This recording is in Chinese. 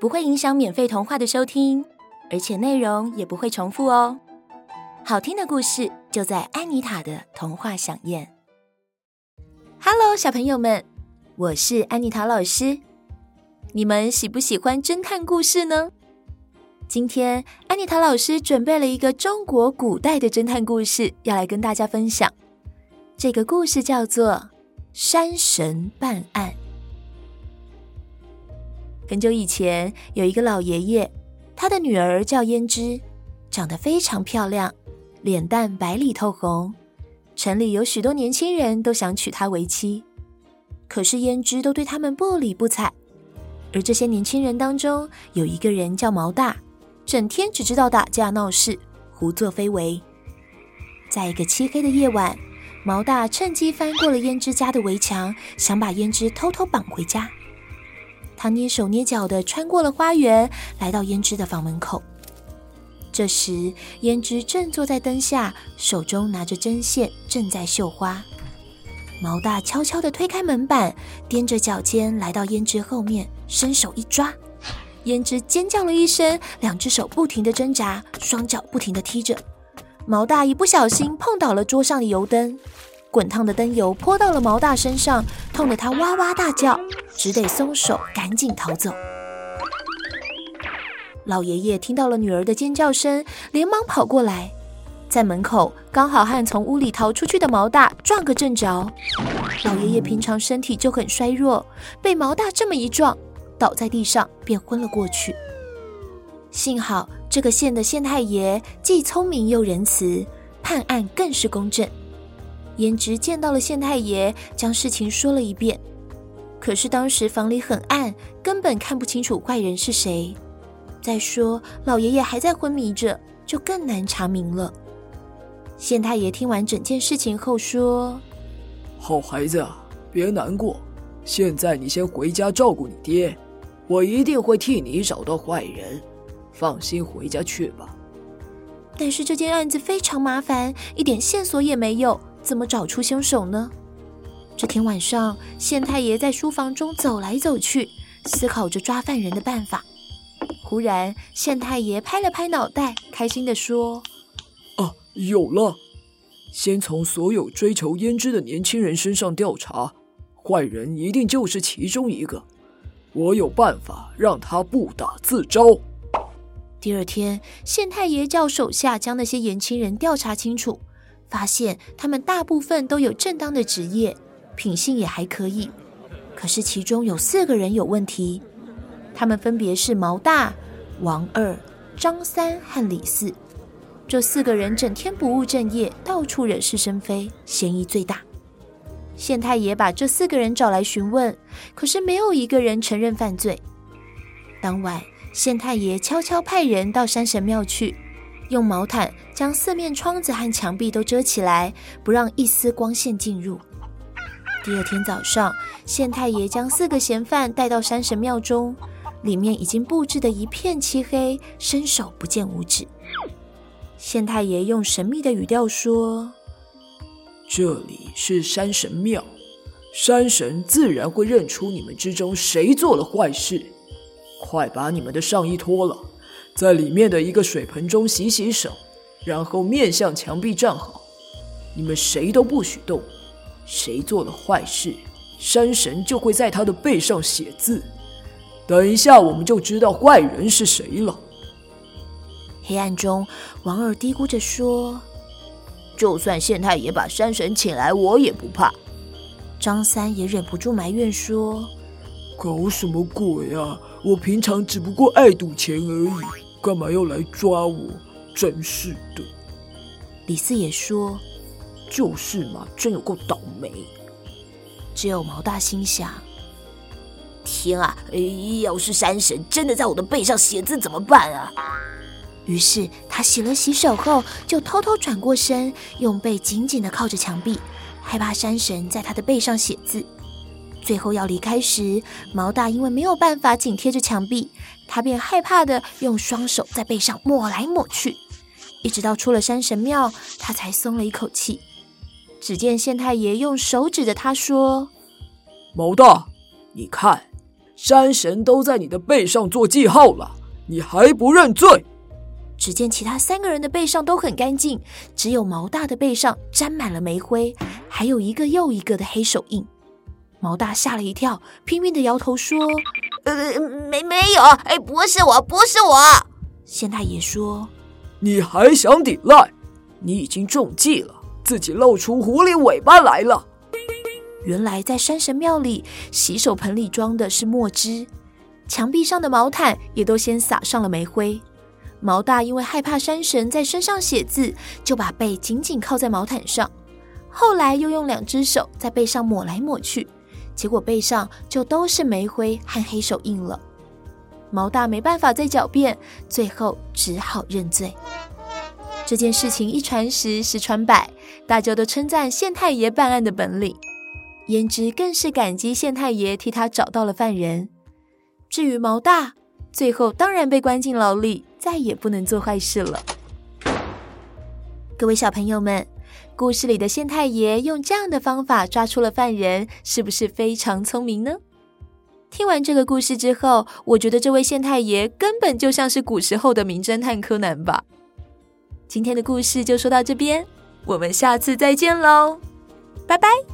不会影响免费童话的收听，而且内容也不会重复哦。好听的故事就在安妮塔的童话饗宴。Hello，小朋友们，我是安妮塔老师。你们喜不喜欢侦探故事呢？今天安妮塔老师准备了一个中国古代的侦探故事，要来跟大家分享。这个故事叫做《山神办案》。很久以前，有一个老爷爷，他的女儿叫胭脂，长得非常漂亮，脸蛋白里透红。城里有许多年轻人都想娶她为妻，可是胭脂都对他们不理不睬。而这些年轻人当中，有一个人叫毛大，整天只知道打架闹事，胡作非为。在一个漆黑的夜晚，毛大趁机翻过了胭脂家的围墙，想把胭脂偷偷绑回家。他蹑手蹑脚地穿过了花园，来到胭脂的房门口。这时，胭脂正坐在灯下，手中拿着针线，正在绣花。毛大悄悄地推开门板，踮着脚尖来到胭脂后面，伸手一抓，胭脂尖叫了一声，两只手不停地挣扎，双脚不停地踢着。毛大一不小心碰倒了桌上的油灯。滚烫的灯油泼到了毛大身上，痛得他哇哇大叫，只得松手，赶紧逃走。老爷爷听到了女儿的尖叫声，连忙跑过来，在门口刚好和从屋里逃出去的毛大撞个正着。老爷爷平常身体就很衰弱，被毛大这么一撞，倒在地上便昏了过去。幸好这个县的县太爷既聪明又仁慈，判案更是公正。胭脂见到了县太爷，将事情说了一遍。可是当时房里很暗，根本看不清楚怪人是谁。再说老爷爷还在昏迷着，就更难查明了。县太爷听完整件事情后说：“好孩子，别难过，现在你先回家照顾你爹，我一定会替你找到坏人。放心回家去吧。”但是这件案子非常麻烦，一点线索也没有。怎么找出凶手呢？这天晚上，县太爷在书房中走来走去，思考着抓犯人的办法。忽然，县太爷拍了拍脑袋，开心地说：“啊，有了！先从所有追求胭脂的年轻人身上调查，坏人一定就是其中一个。我有办法让他不打自招。”第二天，县太爷叫手下将那些年轻人调查清楚。发现他们大部分都有正当的职业，品性也还可以。可是其中有四个人有问题，他们分别是毛大、王二、张三和李四。这四个人整天不务正业，到处惹是生非，嫌疑最大。县太爷把这四个人找来询问，可是没有一个人承认犯罪。当晚，县太爷悄悄派人到山神庙去。用毛毯将四面窗子和墙壁都遮起来，不让一丝光线进入。第二天早上，县太爷将四个嫌犯带到山神庙中，里面已经布置得一片漆黑，伸手不见五指。县太爷用神秘的语调说：“这里是山神庙，山神自然会认出你们之中谁做了坏事。快把你们的上衣脱了。”在里面的一个水盆中洗洗手，然后面向墙壁站好。你们谁都不许动，谁做了坏事，山神就会在他的背上写字。等一下，我们就知道坏人是谁了。黑暗中，王二嘀咕着说：“就算县太爷把山神请来，我也不怕。”张三也忍不住埋怨说：“搞什么鬼啊！我平常只不过爱赌钱而已，干嘛要来抓我？真是的。”李四也说：“就是嘛，真有够倒霉。”只有毛大心想：“天啊，要是山神真的在我的背上写字怎么办啊？”于是他洗了洗手后，就偷偷转过身，用背紧紧地靠着墙壁，害怕山神在他的背上写字。最后要离开时，毛大因为没有办法紧贴着墙壁，他便害怕的用双手在背上抹来抹去，一直到出了山神庙，他才松了一口气。只见县太爷用手指着他说：“毛大，你看，山神都在你的背上做记号了，你还不认罪？”只见其他三个人的背上都很干净，只有毛大的背上沾满了煤灰，还有一个又一个的黑手印。毛大吓了一跳，拼命的摇头说：“呃，没没有，哎，不是我，不是我。”县太爷说：“你还想抵赖？你已经中计了，自己露出狐狸尾巴来了。”原来在山神庙里，洗手盆里装的是墨汁，墙壁上的毛毯也都先撒上了煤灰。毛大因为害怕山神在身上写字，就把背紧紧靠在毛毯上。后来又用两只手在背上抹来抹去，结果背上就都是煤灰和黑手印了。毛大没办法再狡辩，最后只好认罪。这件事情一传十，十传百，大家都称赞县太爷办案的本领。胭脂更是感激县太爷替他找到了犯人。至于毛大，最后当然被关进牢里。再也不能做坏事了。各位小朋友们，故事里的县太爷用这样的方法抓出了犯人，是不是非常聪明呢？听完这个故事之后，我觉得这位县太爷根本就像是古时候的名侦探柯南吧。今天的故事就说到这边，我们下次再见喽，拜拜。